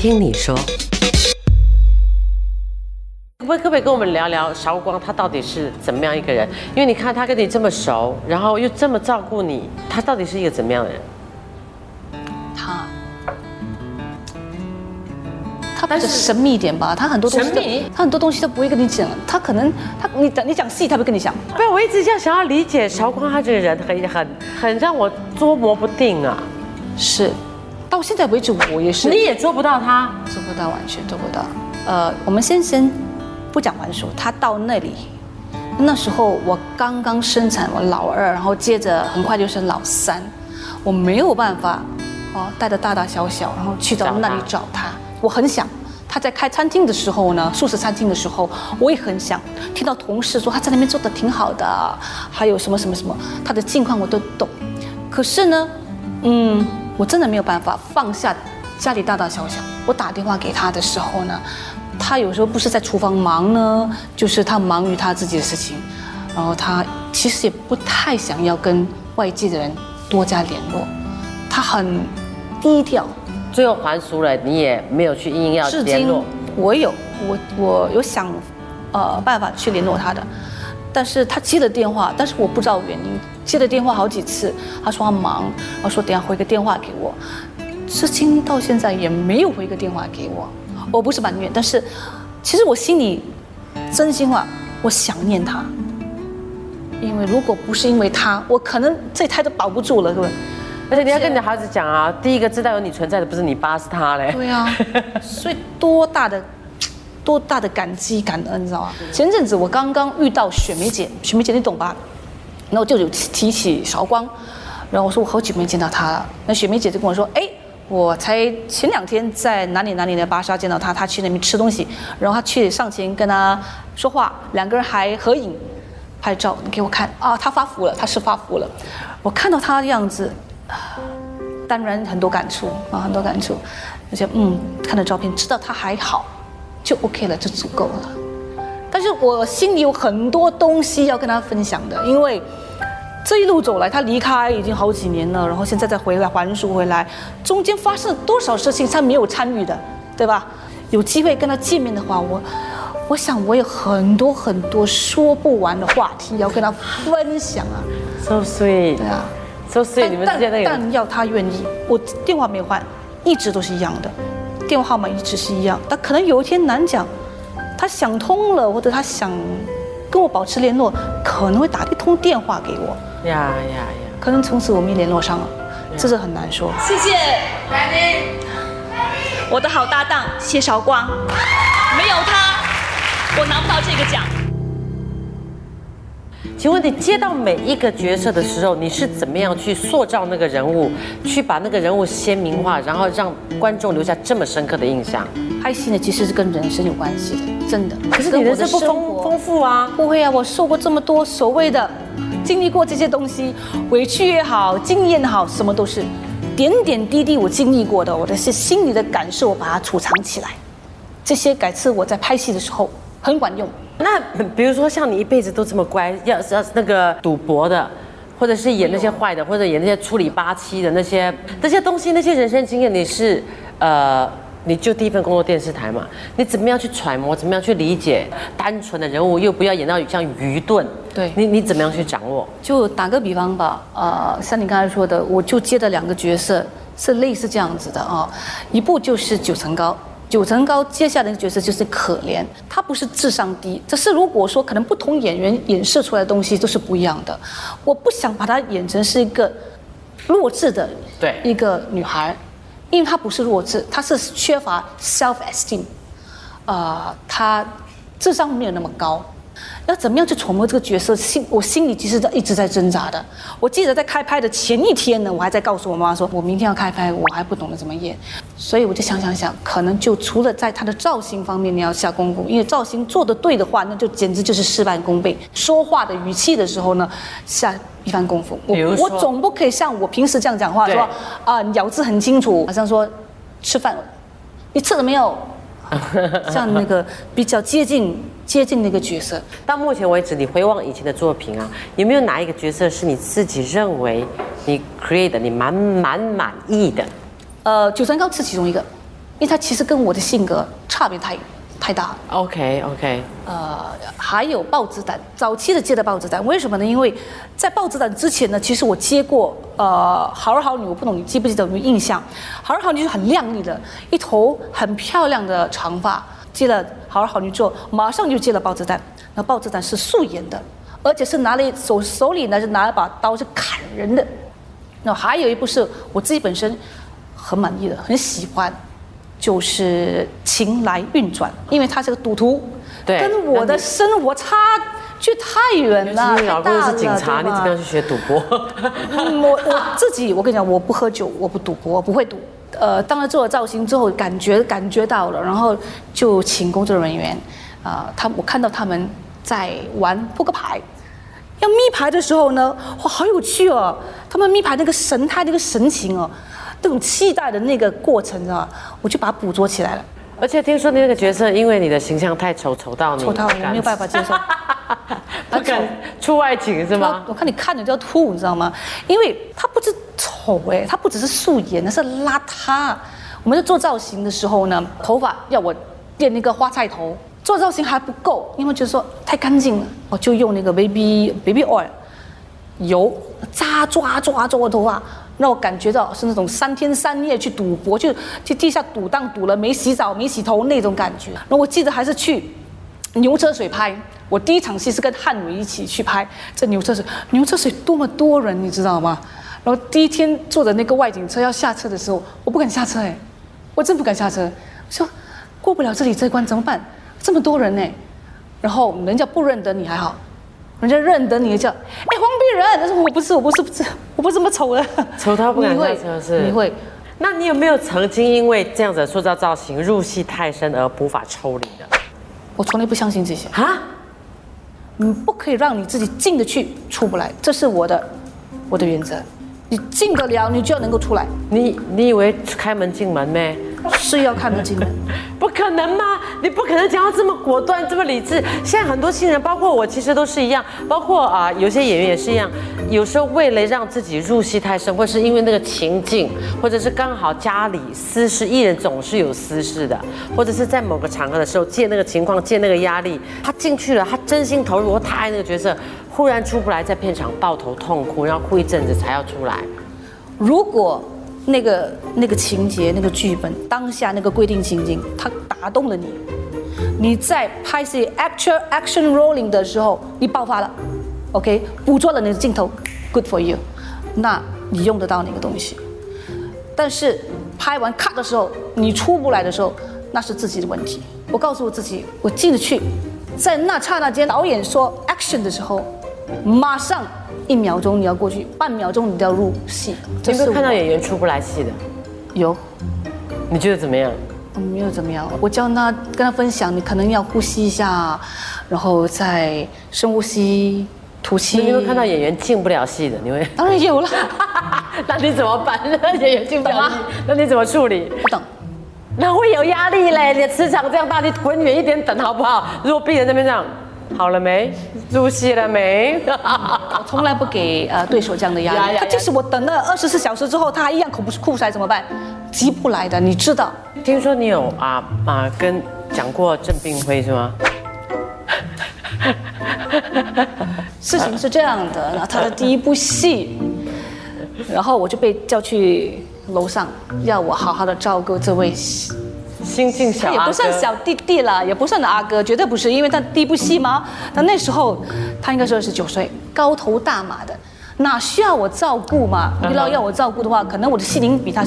听你说。可不可以跟我们聊聊韶光他到底是怎么样一个人？因为你看他跟你这么熟，然后又这么照顾你，他到底是一个怎么样的人？他，他比较神秘一点吧，他很多东西神秘他很多东西都不会跟你讲，他可能他你讲你讲戏，他会跟你讲。不是，我一直这样想要理解韶光他这个人很很很让我捉摸不定啊。是，到现在为止我也是你也做不到他，做不到，完全做不到。呃，我们先生不讲完数，他到那里，那时候我刚刚生产我老二，然后接着很快就生老三，我没有办法哦带着大大小小，然后去到那里找他。我很想他在开餐厅的时候呢，素食餐厅的时候，我也很想听到同事说他在那边做的挺好的，还有什么什么什么，他的近况我都懂。可是呢，嗯，我真的没有办法放下家里大大小小。我打电话给他的时候呢，他有时候不是在厨房忙呢，就是他忙于他自己的事情，然后他其实也不太想要跟外界的人多加联络，他很低调。最后还俗了，你也没有去硬要至今联络。我有我我有想呃办法去联络他的，但是他接了电话，但是我不知道原因，接了电话好几次，他说他忙，然后说等下回个电话给我，至今到现在也没有回个电话给我。我不是埋怨，但是其实我心里真心话，我想念他，因为如果不是因为他，我可能这胎都保不住了，各位。而且你要跟你的孩子讲啊，第一个知道有你存在的不是你爸，是他嘞。对啊，所以多大的多大的感激感恩，你知道吗？前阵子我刚刚遇到雪梅姐，雪梅姐你懂吧？然后就有提起韶光，然后我说我好久没见到他了。那雪梅姐就跟我说，哎，我才前两天在哪里哪里的巴莎见到他，他去那边吃东西，然后他去上前跟他说话，两个人还合影拍照，你给我看啊，他发福了，他是发福了。我看到他的样子，当然很多感触啊，很多感触。而且嗯，看了照片知道他还好，就 OK 了，就足够了。但是我心里有很多东西要跟他分享的，因为这一路走来，他离开已经好几年了，然后现在再回来还书回来，中间发生了多少事情他没有参与的，对吧？有机会跟他见面的话，我我想我有很多很多说不完的话题要跟他分享啊，So sweet，对啊。so sweet，你们之间那个但要他愿意，我电话没有换，一直都是一样的，电话号码一直是一样。但可能有一天难讲，他想通了，或者他想跟我保持联络，可能会打一通电话给我，呀呀呀，可能从此我们联络上了，这是很难说。谢谢，我的好搭档谢韶光，没有他，我拿不到这个奖。请问你接到每一个角色的时候，你是怎么样去塑造那个人物，去把那个人物鲜明化，然后让观众留下这么深刻的印象？拍戏呢，其实是跟人生有关系的，真的。可可是你人生不丰丰富啊，不会啊，我受过这么多所谓的，经历过这些东西，委屈也好，经验也好，什么都是，点点滴滴我经历过的，我的是心里的感受，我把它储藏起来，这些改次我在拍戏的时候很管用。那比如说像你一辈子都这么乖，要是要是那个赌博的，或者是演那些坏的，或者演那些处理八七的那些那些东西，那些人生经验，你是呃，你就第一份工作电视台嘛，你怎么样去揣摩，怎么样去理解单纯的人物，又不要演到像愚钝，对你你怎么样去掌握？就打个比方吧，呃，像你刚才说的，我就接的两个角色是类似这样子的啊，一部就是九层高。九层高接下来的角色就是可怜，他不是智商低，只是如果说可能不同演员演示出来的东西都是不一样的。我不想把她演成是一个弱智的对一个女孩，因为她不是弱智，她是缺乏 self esteem，呃，她智商没有那么高。要怎么样去揣摩这个角色？心我心里其实在一直在挣扎的。我记得在开拍的前一天呢，我还在告诉我妈妈说，我明天要开拍，我还不懂得怎么演。所以我就想想想，可能就除了在她的造型方面你要下功夫，因为造型做得对的话，那就简直就是事半功倍。说话的语气的时候呢，下一番功夫。我我总不可以像我平时这样讲话，说啊、咬字很清楚，好像说吃饭，你吃了没有？像那个比较接近接近那个角色。到目前为止，你回望以前的作品啊，有没有哪一个角色是你自己认为你 create 的你蛮蛮满意的？呃，九层高是其中一个，因为他其实跟我的性格差别太太大了。OK OK，呃，还有豹子胆，早期的接的豹子胆，为什么呢？因为在豹子胆之前呢，其实我接过呃好儿好女，我不懂你记不记得有没有印象？好儿好女是很靓丽的，一头很漂亮的长发。接了好儿好女之后，马上就接了豹子胆。那豹子胆是素颜的，而且是拿了一手手里呢是拿了把刀是砍人的。那还有一部是我自己本身很满意的，很喜欢，就是《情来运转》，因为他是个赌徒，对跟我的生活差距太远了，其你老公是警察，你怎么样去学赌博？嗯，我我自己，我跟你讲，我不喝酒，我不赌博，我不会赌。呃，当了做了造型之后，感觉感觉到了，然后就请工作人员，啊、他我看到他们在玩扑克牌，要密牌的时候呢，哇，好有趣哦！他们密牌那个神态、那个神情哦，那种期待的那个过程啊，我就把它捕捉起来了。而且听说你那个角色，因为你的形象太丑，丑到你丑到我没有办法接受。不敢出外景是吗？我看你看着就要吐，你知道吗？因为他不是丑哎，他不只是素颜，那是邋遢。我们在做造型的时候呢，头发要我垫那个花菜头，做造型还不够，因为就是说太干净了，我就用那个 baby baby oil 油扎抓抓抓我头发，让我感觉到是那种三天三夜去赌博，就去地下赌档赌了没洗澡没洗头那种感觉。然后我记得还是去牛车水拍，我第一场戏是跟汉伟一起去拍这牛车水，牛车水多么多人，你知道吗？然后第一天坐着那个外景车要下车的时候，我不敢下车哎，我真不敢下车，我说过不了这里这关怎么办？这么多人呢，然后人家不认得你还好，人家认得你叫哎黄碧人，但是我不是我不是不是我不是这么丑的，丑到不敢 下车是你会那你有没有曾经因为这样子的塑造造型入戏太深而无法抽离的？我从来不相信这些。啊？你不可以让你自己进得去，出不来，这是我的我的原则。你进得了，你就要能够出来，你你以为开门进门咩？是要看得清的。不可能吗？你不可能讲到这么果断、这么理智。现在很多新人，包括我，其实都是一样，包括啊、有些演员也是一样。有时候为了让自己入戏太深，或是因为那个情境，或者是刚好家里私事，艺人总是有私事的，或者是在某个场合的时候，借那个情况，借那个压力，他进去了，他真心投入，或他爱那个角色，忽然出不来，在片场抱头痛哭，然后哭一阵子才要出来。如果那个那个情节、那个剧本当下那个规定情景，它打动了你，你在拍戏 actual action rolling 的时候，你爆发了，OK，捕捉了你的镜头，good for you，那你用得到那个东西。但是拍完 cut 的时候，你出不来的时候，那是自己的问题。我告诉我自己，我进得去，在那刹那间，导演说 action 的时候，马上一秒钟你要过去，半秒钟你就要入戏。有没有看到演员出不来戏的？有，你觉得怎么样？嗯没有怎么样。我教他跟他分享，你可能要呼吸一下，然后再深呼吸、吐气。你有没有看到演员进不了戏的？你会？当然有了，那你怎么办？那演员进不了戏，那你怎么处理？不等。那会有压力嘞！你的磁场这样大，你滚远一点等好不好？如果病人那边这样，好了没？入戏了没？我从来不给呃对手这样的压力。他即使我等了二十四小时之后，他还一样口不哭不出来怎么办？急不来的，你知道。听说你有啊啊跟讲过郑炳辉是吗？事情是这样的，然后他的第一部戏，然后我就被叫去楼上，要我好好的照顾这位新晋小他也不算小弟弟了，也不算阿哥，绝对不是，因为他第一部戏嘛。他那时候他应该是二十九岁，高头大马的，哪需要我照顾嘛？嗯哼你要要我照顾的话，可能我的戏龄比他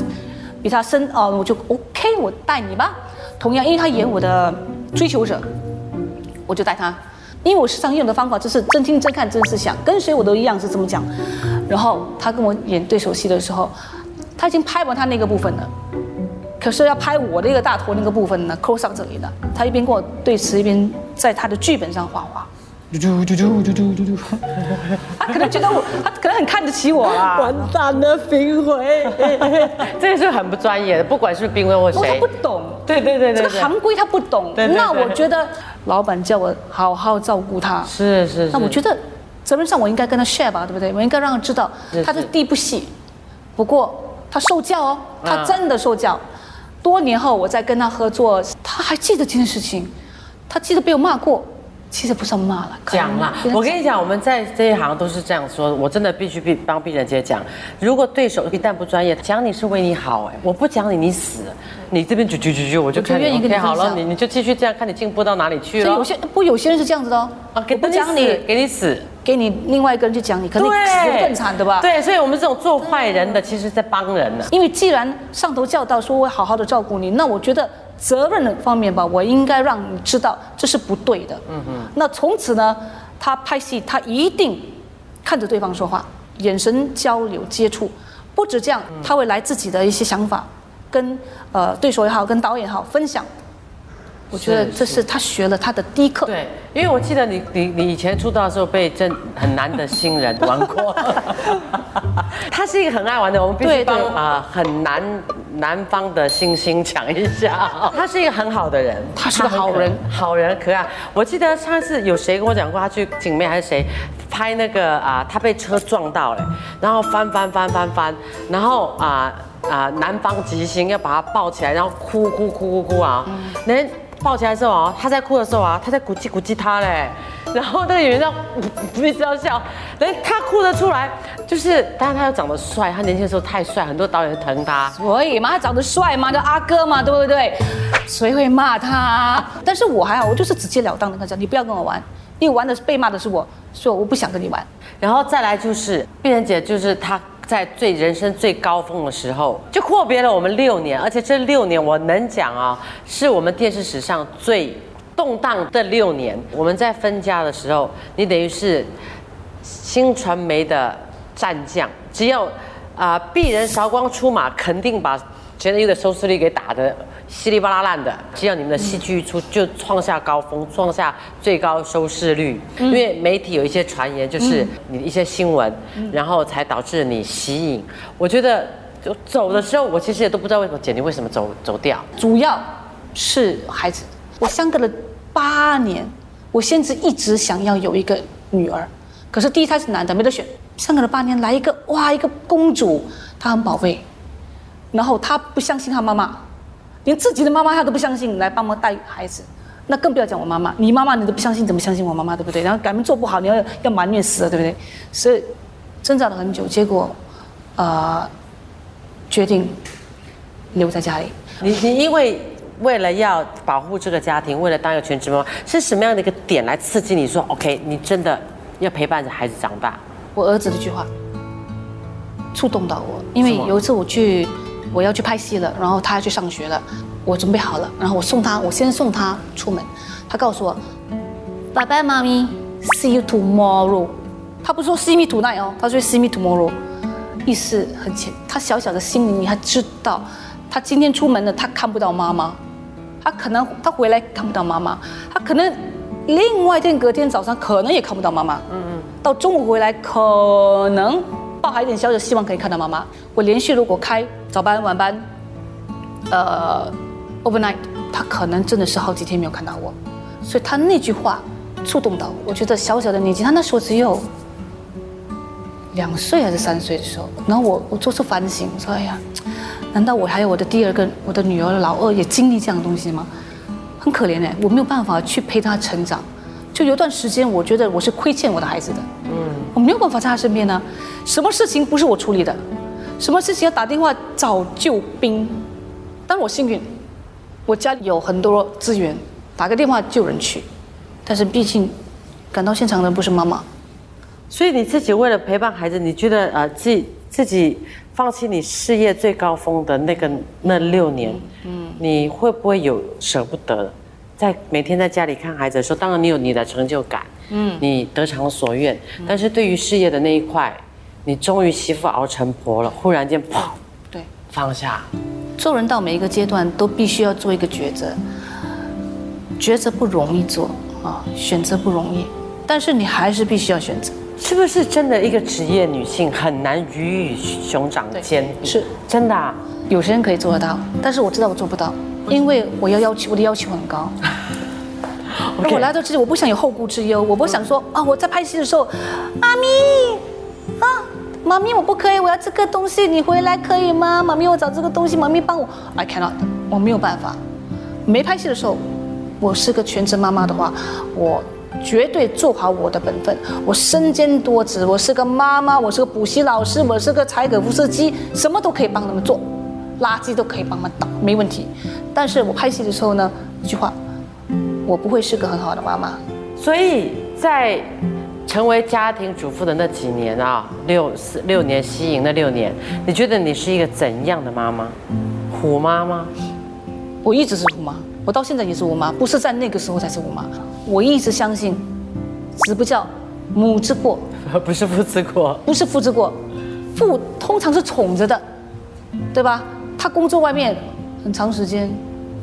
比他深哦，我就 OK，我带你吧。同样，因为他演我的追求者，我就带他。因为我时常用的方法就是真听真看真思想，跟谁我都一样是这么讲。然后他跟我演对手戏的时候，他已经拍完他那个部分了。可是要拍我那个大头那个部分呢扣上这里的他一边跟我对词一边在他的剧本上画画。他可能觉得我 他可能很看得起我啊。完蛋了冰回 这个是很不专业的不管是冰回或谁。我也不懂。对对对这个行规他不懂。那我觉得老板叫我好好照顾他。是是那我觉得责任上我应该跟他 share 吧对不对？我应该让他知道他的第一部戏不过他受教哦他真的受教。多年后我再跟他合作，他还记得这件事情，他记得被我骂过，其实不算骂了，讲啦跟，他我跟你讲，我们在这一行都是这样说，我真的必须必帮病人姐讲，如果对手一旦不专业，讲你是为你好，哎，我不讲你，你死，你这边啾啾啾啾，我就看你我愿意跟你 OK 好了，你你就继续这样，看你进步到哪里去了。所以有。些不有些人是这样子的哦，啊，给不讲你，给你死，给你另外一个人去讲你，可能死得更惨，对吧？。对，所以我们这种做坏人的，其实在帮人呢。因为既然上头教导说我会好好的照顾你，那我觉得责任的方面吧，我应该让你知道这是不对的。嗯嗯。那从此呢，他拍戏他一定看着对方说话，眼神交流接触，不止这样，他会来自己的一些想法，跟呃对手也好，跟导演也好分享。我觉得是这是他学了他的第一课。对，因为我记得你你你以前出道的时候被真很难的新人玩过，他是一个很爱玩的，我们必须帮啊、很难南方的星星讲一下，他是一个很好的人，他是个好人。好人可爱。我记得上次有谁跟我讲过，他去景妹还是谁拍那个啊、他被车撞到了，然后翻翻翻翻翻，然后啊啊、南方吉星要把他抱起来，然后哭哭哭哭哭啊，人、抱起来的时候啊，他在哭的时候啊，他在鼓击鼓击他嘞，然后那个演员这样 不一直要笑，人他哭得出来，就是当然他又长得帅，他年轻的时候太帅，很多导演疼他。所以嘛，他长得帅嘛，叫阿哥嘛，对不对？谁会骂他？但是我还好，我就是直截了当的跟他讲，你不要跟我玩，因为玩的是被骂的是我，所以我不想跟你玩。然后再来就是碧人姐，就是她在最人生最高峰的时候，就阔别了我们六年，而且这六年我能讲啊，是我们电视史上最动荡的六年。我们在分家的时候，你等于是新传媒的战将，只要啊鄙人韶光出马，肯定把前一的收视率给打的稀里巴拉烂的。只要你们的戏剧一出，就创下高峰，创下最高收视率。因为媒体有一些传言，就是你的一些新闻，然后才导致你吸引。我觉得就走的时候，我其实也都不知道为什么姐你为什么走走掉。主要是孩子，我相隔了八年，我甚至一直想要有一个女儿，可是第一胎是男的，没得选。相隔了八年，来一个哇，一个公主，她很宝贝，然后他不相信他妈妈，连自己的妈妈他都不相信，来帮忙带孩子。那更不要讲我妈妈，你妈妈你都不相信，怎么相信我妈妈，对不对？然后改名做不好，你要要埋怨死了，对不对？所以挣扎了很久，结果，呃，决定留在家里。你你因为为了要保护这个家庭，为了当一个全职妈妈，是什么样的一个点来刺激你说，OK，你真的要陪伴着孩子长大？我儿子的一句话触动到我，因为有一次我去，我要去拍戏了，然后他要去上学了，我准备好了，然后我送他，我先送他出门，他告诉我，拜拜，妈咪，see you tomorrow。他不说 see me tonight 哦，他说 see me tomorrow，意思很浅，他小小的心里他知道，他今天出门了，他看不到妈妈，他可能他回来看不到妈妈，他可能另外一天隔天早上可能也看不到妈妈，嗯嗯，到中午回来可能抱还一点小小希望可以看到妈妈。我连续如果开早班晚班，呃，overnight，他可能真的是好几天没有看到我，所以他那句话触动到我。我觉得小小的年纪，他那时候只有两岁还是三岁的时候，然后我我做出反省，我说哎呀，难道我还有我的第二个我的女儿老二也经历这样的东西吗？很可怜哎，我没有办法去陪她成长，就有段时间我觉得我是亏欠我的孩子的，嗯，我没有办法在他身边呢，什么事情不是我处理的，什么事情要打电话找救兵，但我幸运，我家里有很多资源，打个电话救人去，但是毕竟赶到现场的不是妈妈，所以你自己为了陪伴孩子，你觉得呃自己自己放弃你事业最高峰的那个那六年，嗯，你会不会有舍不得？在每天在家里看孩子的时候，当然你有你的成就感，嗯，你得偿所愿，但是对于事业的那一块，你终于媳妇熬成婆了，忽然间砰对。放下，做人到每一个阶段都必须要做一个抉择，抉择不容易做啊，选择不容易，但是你还是必须要选择。是不是真的一个职业女性很难鱼与熊掌兼并？是真的、啊。有些人可以做得到，但是我知道我做不到，因为我要要求我的要求很高。而我来到这里，我不想有后顾之忧，我不想说啊，我在拍戏的时候，妈咪啊，妈咪我不可以，我要这个东西，你回来可以吗？妈咪我找这个东西，妈咪帮我，I cannot，我没有办法。没拍戏的时候，我是个全职妈妈的话，我绝对做好我的本分。我身兼多职，我是个妈妈，我是个补习老师，我是个柴可夫斯基，什么都可以帮他们做，垃圾都可以帮忙倒，没问题。但是我拍戏的时候呢，一句话，我不会是个很好的妈妈。所以在成为家庭主妇的那几年啊，六四六年吸引那六年，你觉得你是一个怎样的妈妈？虎妈吗？我一直是虎妈，我到现在也是虎妈，不是在那个时候才是虎妈。我一直相信，子不教，母之过，不是父之过，不是父之过。父通常是宠着的，对吧？他工作外面很长时间，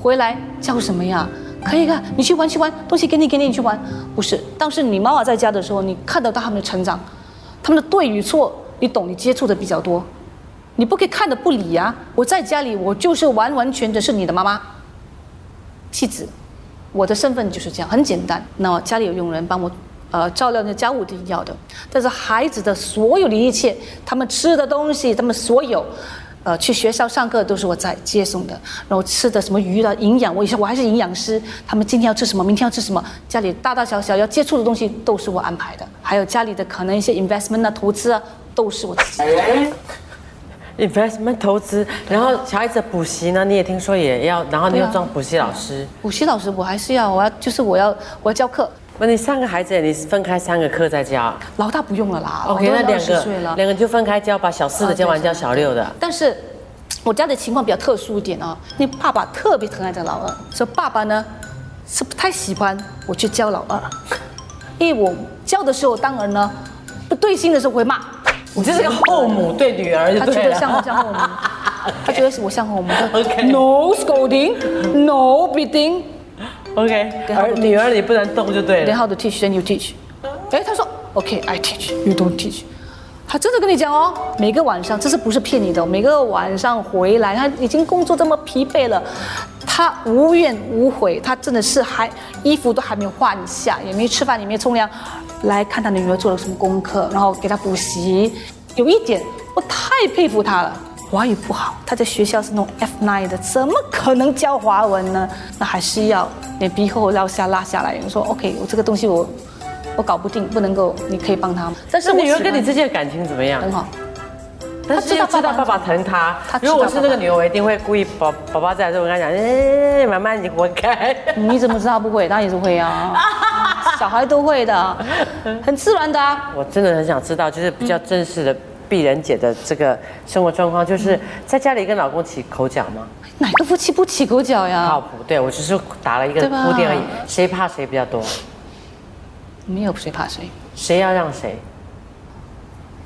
回来叫什么呀？可以看，你去玩去玩，东西给你给你，你去玩。不是，当时你妈妈在家的时候，你看得到他们的成长，他们的对与错，你懂，你接触的比较多。你不可以看着不理呀！我在家里，我就是完完全全是你的妈妈、妻子，我的身份就是这样，很简单。那家里有佣人帮我，呃，照料那家务一定要的。但是孩子的所有的一切，他们吃的东西，他们所有，呃，去学校上课都是我在接送的。然后吃的什么鱼的营养，我以前我还是营养师，他们今天要吃什么，明天要吃什么，家里大大小小要接触的东西都是我安排的。还有家里的可能一些 investment 啊、投资啊，都是我自己。investment 投资，然后小孩子补习呢，你也听说也要，然后你要当补习老师。补习老师我还是要，我要就是我要我要教课。那你三个孩子，你是分开三个课在教老大不用了啦？OK，那两20岁个了。两个就分开教，把小四的教完，教小六的。但是我家的情况比较特殊一点啊，因为爸爸特别疼爱这个老二，所以爸爸呢是不太喜欢我去教老二，因为我教的时候，当然呢不对心的时候会骂，你这是个后母对女儿就他觉。得像我像后母，他觉得是我像后母。No scolding, no beating. OK，跟他而女儿你不能动就对 Then 了。how to teach, then you teach. 哎，他说 OK, I teach, you don't teach. 他真的跟你讲哦，每个晚上，这是不是骗你的哦？每个晚上回来，他已经工作这么疲惫了，他无怨无悔，他真的是还衣服都还没有换下，也没吃饭，也没冲凉，来看他的女儿做了什么功课，然后给他补习。有一点我太佩服他了，华语不好，他在学校是那种 F9 的，怎么可能教华文呢？那还是要脸皮厚，拉下拉下来。我说 OK，我这个东西我我搞不定，不能够，你可以帮他吗？但是女儿跟你之间的感情怎么样？很好。但是知道爸爸爸爸疼她她。知道如果我是那个女儿，我一定会故意宝宝宝在的时候，我跟她讲，哎，妈妈你活该。你怎么知道他不会？当然也是会啊，小孩都会的，很自然的啊。我真的很想知道，就是比较正式的碧人姐的这个生活状况，就是在家里跟老公起口角吗？哪个夫妻不起口角呀靠呀？谱，对我只是打了一个铺垫而已。谁怕谁比较多？没有谁怕谁。谁要让谁？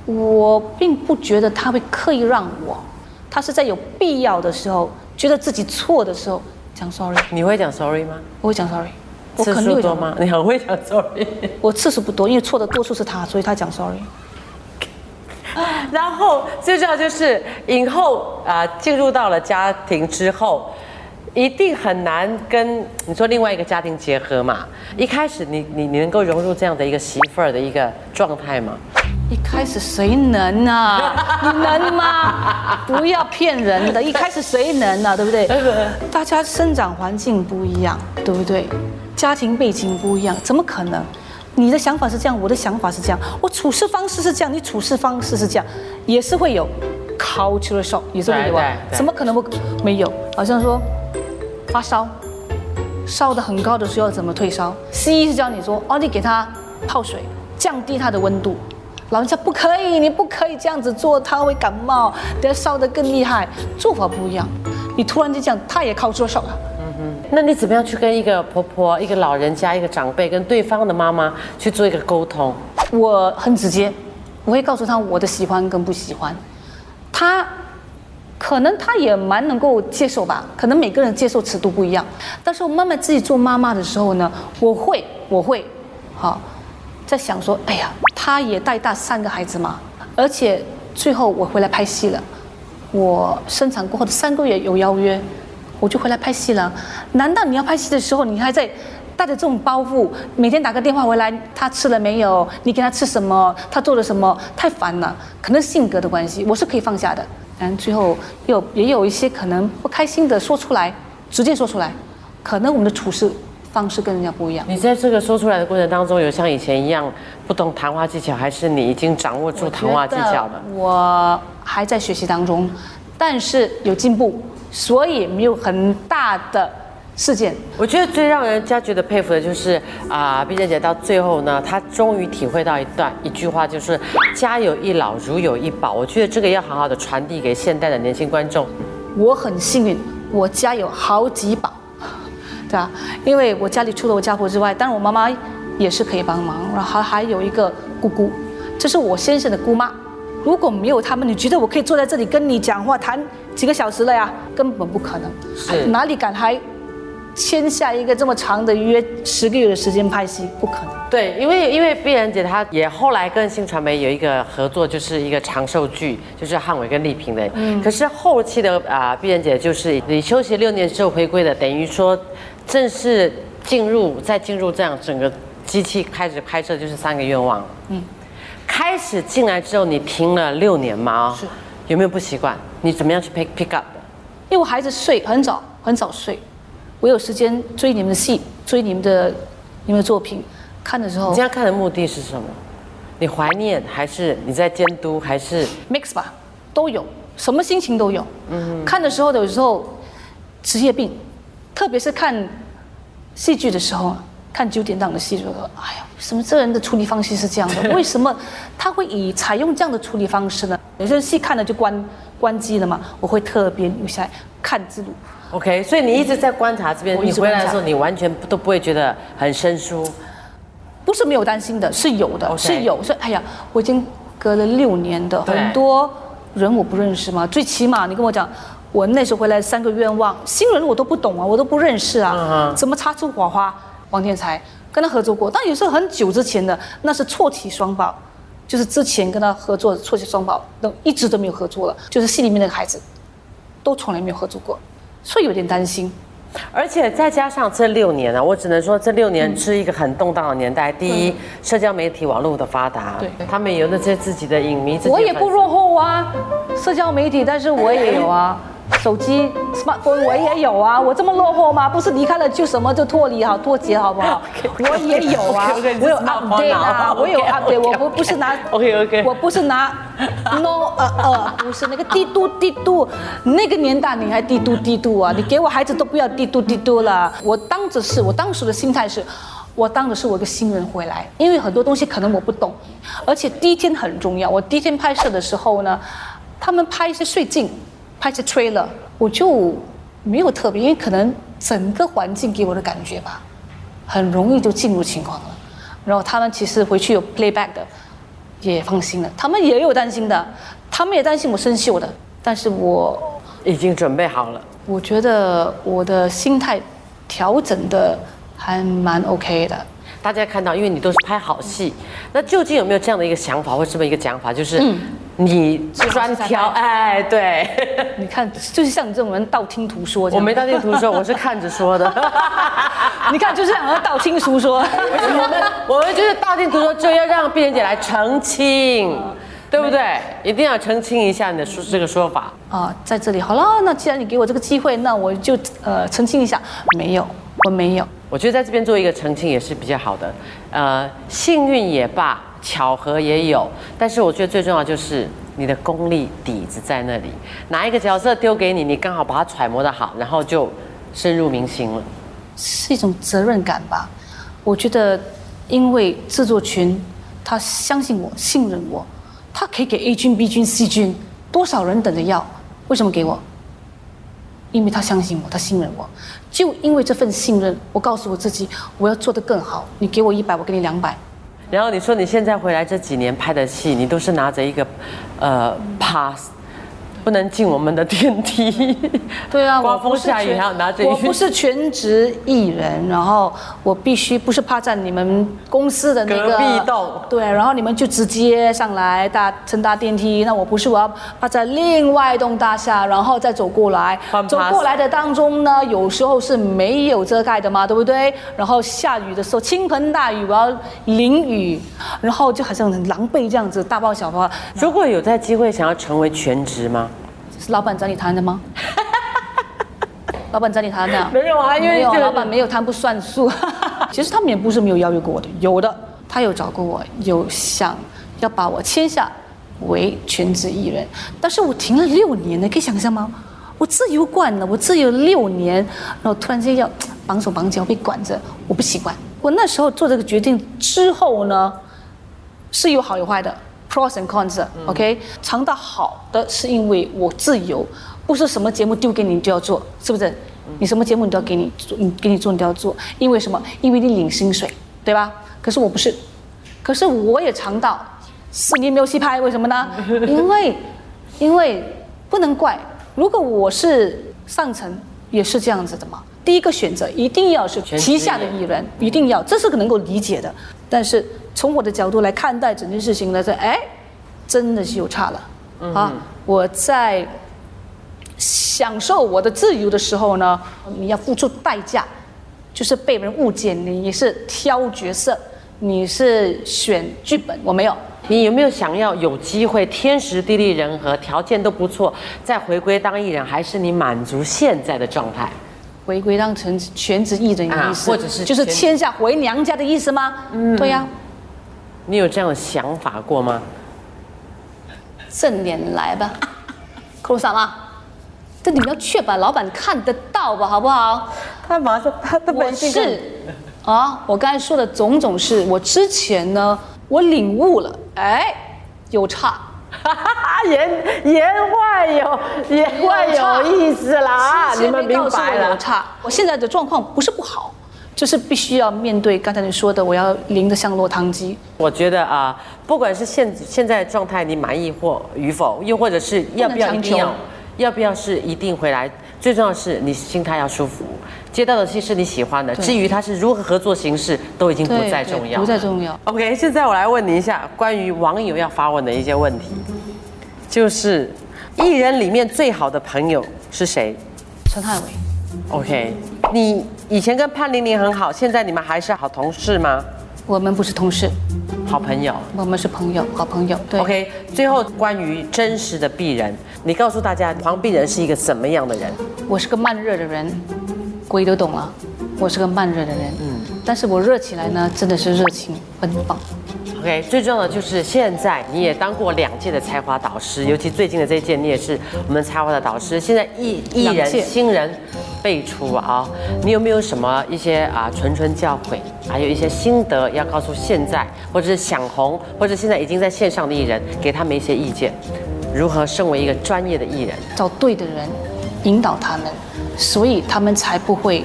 我并不觉得他会刻意让我，他是在有必要的时候，觉得自己错的时候讲 sorry。你会讲 sorry 吗？我会讲 sorry，我次肯定会讲。数多吗？你很会讲 sorry。我次数不多，因为错的多数是他，所以他讲 sorry。然后最重要就是影后啊、进入到了家庭之后，一定很难跟你说另外一个家庭结合嘛。一开始你你你能够融入这样的一个媳妇儿的一个状态吗？一开始谁能啊？你能吗？不要骗人的，一开始谁能啊？对不对？大家生长环境不一样，对不对？家庭背景不一样，怎么可能？你的想法是这样，我的想法是这样，我处事方式是这样，你处事方式是这样，也是会有 cultural shock，也是会有啊怎么可能不没有？好像说发烧，烧的很高的时候怎么退烧？西医是教你说，哦，你给他泡水，降低他的温度。老人家不可以，你不可以这样子做，他会感冒，等下烧得更厉害。做法不一样，你突然就这样，他也靠出手了。那你怎么样去跟一个婆婆、一个老人家、一个长辈，跟对方的妈妈去做一个沟通？我很直接，我会告诉他我的喜欢跟不喜欢，他可能他也蛮能够接受吧，可能每个人接受尺度不一样。但是我慢慢自己做妈妈的时候呢，我会我会，好，在想说，哎呀，他也带大三个孩子嘛，而且最后我回来拍戏了，我生产过后的三个月有邀约。我就回来拍戏了。难道你要拍戏的时候，你还在带着这种包袱，每天打个电话回来，他吃了没有？你给他吃什么？他做了什么？太烦了。可能性格的关系，我是可以放下的。但最后有也有一些可能不开心的说出来，直接说出来，可能我们的处事方式跟人家不一样。你在这个说出来的过程当中，有像以前一样不懂谈话技巧，还是你已经掌握住谈话技巧的？我还在学习当中，但是有进步，所以没有很大的事件。我觉得最让人家觉得佩服的就是啊，碧珍姐到最后呢，她终于体会到一段一句话，就是“家有一老，如有一宝”。我觉得这个要好好的传递给现代的年轻观众。我很幸运，我家有好几宝，对啊？因为我家里除了我家婆之外，当然我妈妈也是可以帮忙，然后还还有一个姑姑，这是我先生的姑妈。如果没有他们，你觉得我可以坐在这里跟你讲话谈几个小时了呀？根本不可能，是哪里敢还签下一个这么长的约，十个月的时间拍戏？不可能。对，因为因为碧然姐她也后来跟新传媒有一个合作，就是一个长寿剧，就是汉伟跟丽萍的。嗯。可是后期的啊，碧然姐就是你休息六年之后回归的，等于说正式进入再进入这样整个机器开始拍摄就是三个愿望。嗯。开始进来之后，你停了六年吗？是。有没有不习惯？你怎么样去 pick pick up 的？因为我孩子睡很早，很早睡，我有时间追你们的戏，追你们的你们的作品，看的时候你这样看的目的是什么？你怀念还是你在监督还是？mix 吧，都有，什么心情都有。嗯，看的时候有时候职业病，特别是看戏剧的时候，看九点档的戏，就说哎呀，为什么这人的处理方式是这样的？为什么他会以采用这样的处理方式呢？有些戏看了就关关机了嘛，我会特别留下来看字幕。OK，所以你一直在观察这边，你回来的时候，你完全不都不会觉得很生疏。不是没有担心的，是有的是有。说哎呀，我已经隔了六年的，很多人我不认识嘛。最起码你跟我讲，我那时候回来三个愿望，新人我都不懂啊，我都不认识啊，怎么擦出火花？王天才跟他合作过，但有时候很久之前的，那是错体双宝，就是之前跟他合作的错体双宝，都一直都没有合作了，就是戏里面那个孩子，都从来没有合作过，所以有点担心。而且再加上这六年啊，我只能说这六年是一个很动荡的年代。第一，社交媒体网络的发达，对他们有那些自己的影迷，我也不落后啊，社交媒体，但是我也有啊，手机 smartphone 我也有啊，我这么落后吗？不是离开了就什么就脱离好脱节好不好？我也有啊我有 update 啊，啊我有 update，我不不是拿 OK，OK 我不是拿 no 呃呃，不是那个帝都帝都，那个年代你还帝都帝都啊？你给我孩子都不要帝都帝都了。我当着是我当时的心态是。我当的是我一个新人回来，因为很多东西可能我不懂，而且第一天很重要。我第一天拍摄的时候呢，他们拍一些睡镜，拍一些 trailer，我就没有特别，因为可能整个环境给我的感觉吧，很容易就进入情况了。然后他们其实回去有 playback 的，也放心了。他们也有担心的，他们也担心我生锈的，但是我已经准备好了。我觉得我的心态调整的还蛮 OK 的。大家看到，因为你都是拍好戏，那究竟有没有这样的一个想法或这么一个讲法，就是你专挑？哎，对，你看，就是像你这种人道听途说。我没道听途说，我是看着说的。你看，就是想要道听途说。我们我们就是道听途说，就要让碧莲姐来澄清，对不对？一定要澄清一下你的说这个说法。啊，在这里好了，那既然你给我这个机会，那我就呃澄清一下，没有，我没有。我觉得在这边做一个澄清也是比较好的。呃，幸运也罢，巧合也有，但是我觉得最重要就是你的功力底子在那里。哪一个角色丢给你，你刚好把它揣摩的好，然后就深入民心了。是一种责任感吧。我觉得，因为制作群他相信我、信任我，他可以给 A 军、B 军、C 军，多少人等着要，为什么给我？因为他相信我，他信任我。就因为这份信任，我告诉我自己，我要做得更好。你给我一百，我给你两百。然后你说你现在回来这几年拍的戏，你都是拿着一个呃 pass，不能进我们的电梯。对啊，刮风下雨还要拿着雨我不是全职艺人，然后我必须不是趴在你们公司的那个隔壁栋对，然后你们就直接上来搭乘搭电梯，那我不是我要趴在另外一栋大厦，然后再走过来，走过来的当中呢，有时候是没有遮盖的嘛，对不对？然后下雨的时候倾盆大雨，我要淋雨，然后就好像很狼狈这样子，大包小包。如果有在机会想要成为全职吗？是老板找你谈的吗？老板找你谈的？没有啊因为老板没有谈不算数。其实他们也不是没有邀约过我的，有的他有找过我，有想要把我签下为全职艺人，但是我停了六年呢，可以想象吗？我自由惯了，我自由六年，然后突然间要绑手绑脚被管着，我不习惯。我那时候做这个决定之后呢，是有好有坏的，pros and cons 的。OK，尝到好的是因为我自由，不是什么节目丢给你你就要做，是不是？你什么节目你都要给你做，你给你做你都要做，因为什么？因为你领薪水，对吧？可是我不是，可是我也尝到四年没有戏拍，为什么呢？因为因为不能怪，如果我是上层，也是这样子的嘛。第一个选择一定要是旗下的艺人，一定要，这是能够理解的。但是从我的角度来看待整件事情呢，这哎，真的是有差了啊！我在享受我的自由的时候呢，你要付出代价，就是被人误解你，你是挑角色，你是选剧本，我没有。你有没有想要有机会天时地利人和条件都不错，再回归当艺人，还是你满足现在的状态？回归当成全职艺人的意思，啊或者是就是全签下回娘家的意思吗？嗯，对呀、你有这样的想法过吗？正脸来吧，扣上吗？这你们要确保老板看得到吧，好不好？他马上他他我是啊，我刚才说的种种是，我之前呢，我领悟了，哎，有差，哈 哈言言外有言外有意思啦，之前你们明白了。有差。我现在的状况不是不好，就是必须要面对刚才你说的，我要淋得像落汤鸡。我觉得啊，不管是现现在的状态你满意或与否，又或者是要不要一定要，要不要是一定回来，最重要的是你心态要舒服，接到的戏是你喜欢的，至于它是如何合作形式，都已经不再重要，不再重要。OK，现在我来问你一下关于网友要发问的一些问题，就是艺人里面最好的朋友是谁？陈汉伟，？OK，你以前跟潘玲玲很好，现在你们还是好同事吗？我们不是同事，好朋友。我们是朋友，好朋友。对 OK，最后关于真实的鄙人，你告诉大家黄鄙人是一个什么样的人？我是个慢热的人，鬼都懂了，我是个慢热的人。嗯，但是我热起来呢，真的是热情奔放。OK，最重要的就是现在你也当过两届的才华导师，尤其最近的这一届你也是我们才华的导师。现在艺艺人新人辈出啊，你有没有什么一些啊谆谆教诲，还有一些心得要告诉现在或者是想红或者现在已经在线上的艺人，给他们一些意见，如何身为一个专业的艺人？找对的人，引导他们，所以他们才不会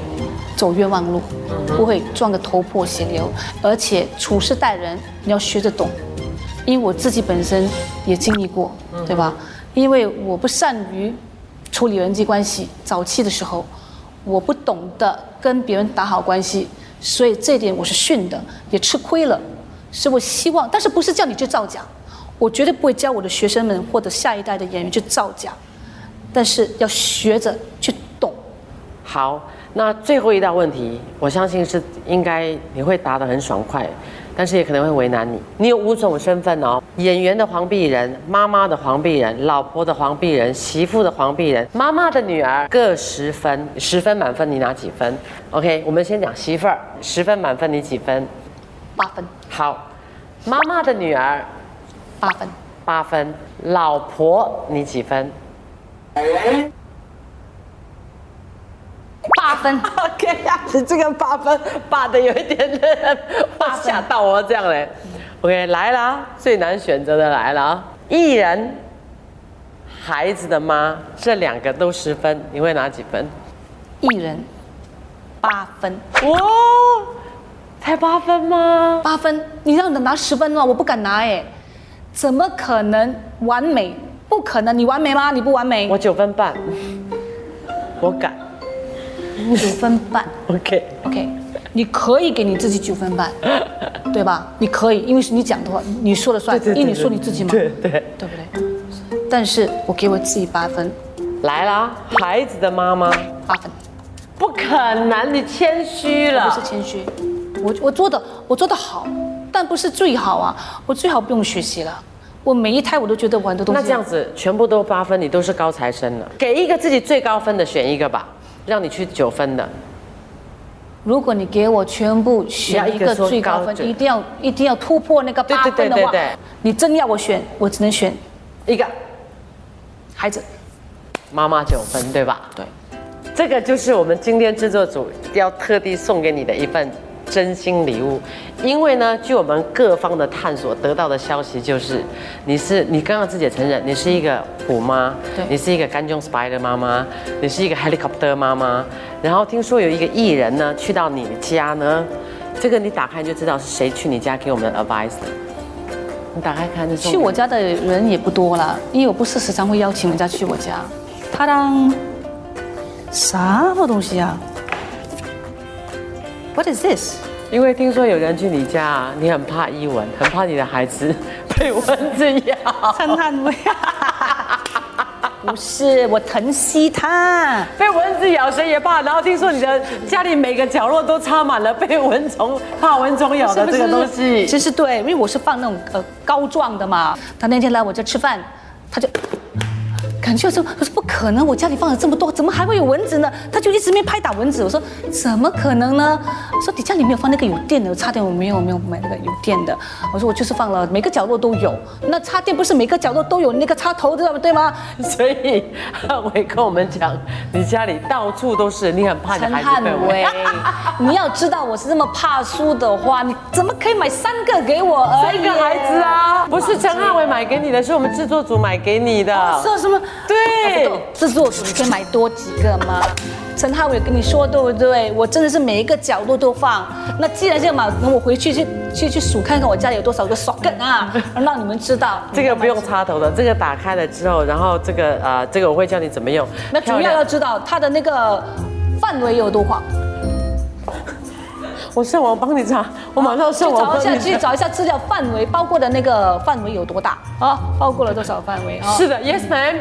走冤枉路，不会撞个头破血流。而且处事待人，你要学着懂，因为我自己本身也经历过，对吧？因为我不善于处理人际关系，早期的时候，我不懂得跟别人打好关系，所以这点我是训的，也吃亏了。所以我希望，但是不是叫你去造假，我绝对不会教我的学生们或者下一代的演员去造假。但是要学着。好，那最后一道问题，我相信是应该你会答得很爽快，但是也可能会为难你。你有五种身份哦：演员的黄碧人、妈妈的黄碧人、老婆的黄碧人、媳妇的黄碧人、妈妈的女儿，各十分，十分满分你拿几分？OK，我们先讲媳妇儿，十分满分你几分？八分，好，妈妈的女儿八分，八分，老婆你几分？八分，OK 呀、你这个八分八的有一点点，哇吓到我这样嘞。OK，来啦，最难选择的来了啊！艺人、孩子的妈，这两个都十分，你会拿几分？艺人，八分，哇，才八分吗？八分，你让我拿十分了？我不敢拿哎，怎么可能完美不可能，你完美吗？你不完美，我九分半，我敢。九分半。OK，OK，你可以给你自己九分半，对吧？你可以，因为是你讲的话，你说了算，对对对因为你说你自己嘛，对对，对不对？但是我给我自己八分，来啦，孩子的妈妈，八分，不可能，你谦虚了不是。谦虚，我我做的我做的好，但不是最好啊，我最好不用学习了。我每一胎我都觉得我很多东西。那这样子全部都八分，你都是高材生了。给一个自己最高分的选一个吧，让你去九分的。如果你给我全部选一个最高分，要一定要一定要突破那个八分的话你真要我选，我只能选一个孩子。妈妈九分，对吧？对，这个就是我们今天制作组要特地送给你的一份真心礼物，因为呢，据我们各方的探索得到的消息，就是你是你刚刚自己也承认，你是一个虎妈，对。你是一个干中 spy 的妈妈，你是一个 helicopter 妈妈，然后听说有一个艺人呢去到你家呢，这个你打开就知道是谁去你家给我们的 advice 的，你打开看，去我家的人也不多了，因为我不是时常会邀请人家去我家。他当啥？么东西啊？What is this？因为听说有人去你家啊，你很怕伊蚊，很怕你的孩子被蚊子咬。陈汉威，不是我疼惜他。被蚊子咬谁也怕，然后听说你的家里每个角落都插满了被蚊虫怕蚊虫咬的这个东西。其实对，因为我是放那种呃膏状的嘛。他那天来我家吃饭，他就。感觉说，我说不可能，我家里放了这么多，怎么还会有蚊子呢？他就一直没拍打蚊子。我说怎么可能呢？我说你家里没有放那个有电的，插电我没有没有买那个有电的。我说我就是放了，每个角落都有。那插电不是每个角落都有那个插头知道对吗？所以汉伟跟我们讲，你家里到处都是，你很怕你的陈汉孩子被蚊威，你要知道我是这么怕输的话，你怎么可以买三个给我而已？三个孩子啊，不是陈汉伟买给你的，是我们制作组买给你的。说什么？对，制作组，你可以买多几个吗？陈浩伟跟你说对不对？我真的是每一个角落都放。那既然这样嘛，那我回去去去去数看看我家里有多少个 socket 啊，让你们知道。这个不用插头的，这个打开了之后，然后这个呃，这个我会教你怎么用。那主要要知道它的那个范围有多广。我上网帮你查，我马上上网找一下，帮你。去找一下资料范围，包括的那个范围有多大啊？包括了多少范围啊？是的，Yes ma'am。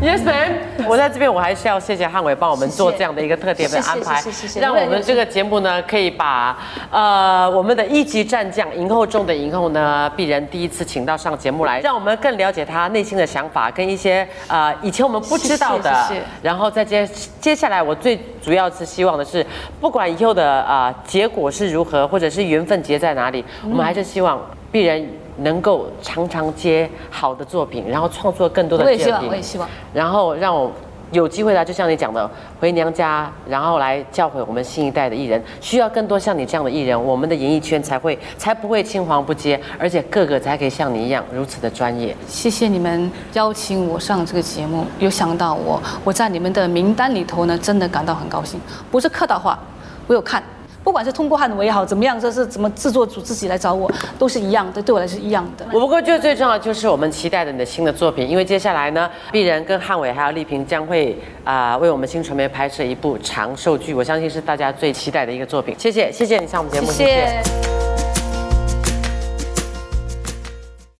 Yes, ma'am。我在这边，我还是要谢谢汉伟帮我们做这样的一个特别的安排让我们这个节目呢可以把呃我们的一级战将影后中的影后呢鄙人第一次请到上节目来，让我们更了解他内心的想法跟一些呃以前我们不知道的。然后再接接下来，我最主要是希望的是，不管以后的啊、呃结果是如何，或者是缘分结在哪里，我们还是希望鄙人能够常常接好的作品，然后创作更多的我也希望，作品我也希望。然后让我有机会来，就像你讲的，回娘家，然后来教诲我们新一代的艺人，需要更多像你这样的艺人，我们的演艺圈才会才不会青黄不接，而且个个才可以像你一样如此的专业。谢谢你们邀请我上这个节目，有想到我，我在你们的名单里头呢，真的感到很高兴，不是客套话，我有看。不管是通过汉伟也好，怎么样，这是怎么制作组自己来找我，都是一样的，对我来说是一样的。我不过觉得最重要的就是我们期待着你的新的作品，因为接下来呢，鄙人跟汉伟还有丽萍将会啊、为我们新传媒拍摄一部长寿剧，我相信是大家最期待的一个作品。谢谢，谢谢你上我们节目，谢谢。